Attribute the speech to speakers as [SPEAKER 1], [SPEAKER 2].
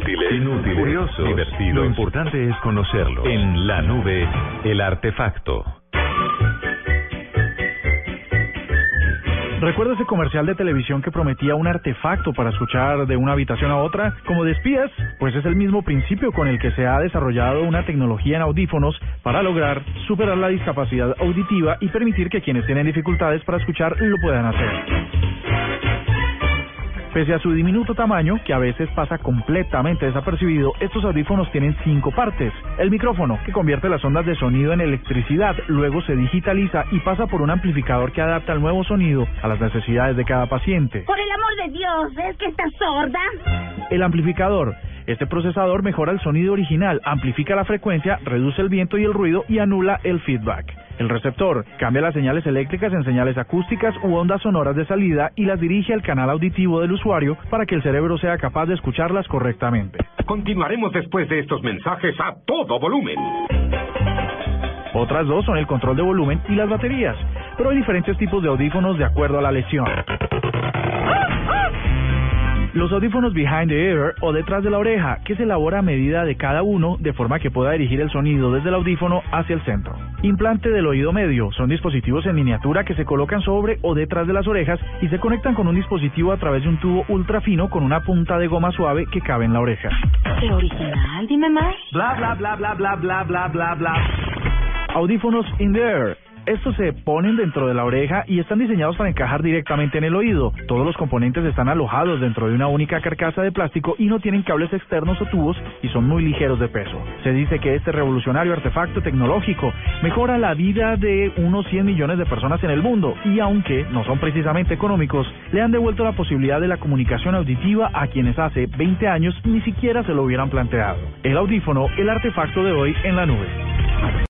[SPEAKER 1] Útiles,
[SPEAKER 2] Inútiles,
[SPEAKER 1] curiosos,
[SPEAKER 2] divertidos.
[SPEAKER 1] Lo importante es conocerlo. En la nube, el artefacto.
[SPEAKER 3] ¿Recuerda ese comercial de televisión que prometía un artefacto para escuchar de una habitación a otra, como de espías? Pues es el mismo principio con el que se ha desarrollado una tecnología en audífonos para lograr superar la discapacidad auditiva y permitir que quienes tienen dificultades para escuchar lo puedan hacer. Pese a su diminuto tamaño, que a veces pasa completamente desapercibido, estos audífonos tienen cinco partes. El micrófono, que convierte las ondas de sonido en electricidad, luego se digitaliza y pasa por un amplificador que adapta el nuevo sonido a las necesidades de cada paciente.
[SPEAKER 4] Por el amor de Dios, ¿es que estás sorda?
[SPEAKER 3] El amplificador. Este procesador mejora el sonido original, amplifica la frecuencia, reduce el viento y el ruido y anula el feedback. El receptor cambia las señales eléctricas en señales acústicas u ondas sonoras de salida y las dirige al canal auditivo del usuario para que el cerebro sea capaz de escucharlas correctamente.
[SPEAKER 5] Continuaremos después de estos mensajes a todo volumen.
[SPEAKER 3] Otras dos son el control de volumen y las baterías, pero hay diferentes tipos de audífonos de acuerdo a la lesión. Los audífonos behind the ear o detrás de la oreja, que se elabora a medida de cada uno de forma que pueda dirigir el sonido desde el audífono hacia el centro. Implante del oído medio, son dispositivos en miniatura que se colocan sobre o detrás de las orejas y se conectan con un dispositivo a través de un tubo ultra fino con una punta de goma suave que cabe en la oreja.
[SPEAKER 4] Qué original, dime más.
[SPEAKER 3] Bla bla bla bla bla bla bla bla bla. Audífonos in the ear. Estos se ponen dentro de la oreja y están diseñados para encajar directamente en el oído. Todos los componentes están alojados dentro de una única carcasa de plástico y no tienen cables externos o tubos y son muy ligeros de peso. Se dice que este revolucionario artefacto tecnológico mejora la vida de unos 100 millones de personas en el mundo y aunque no son precisamente económicos, le han devuelto la posibilidad de la comunicación auditiva a quienes hace 20 años ni siquiera se lo hubieran planteado. El audífono, el artefacto de hoy en la nube.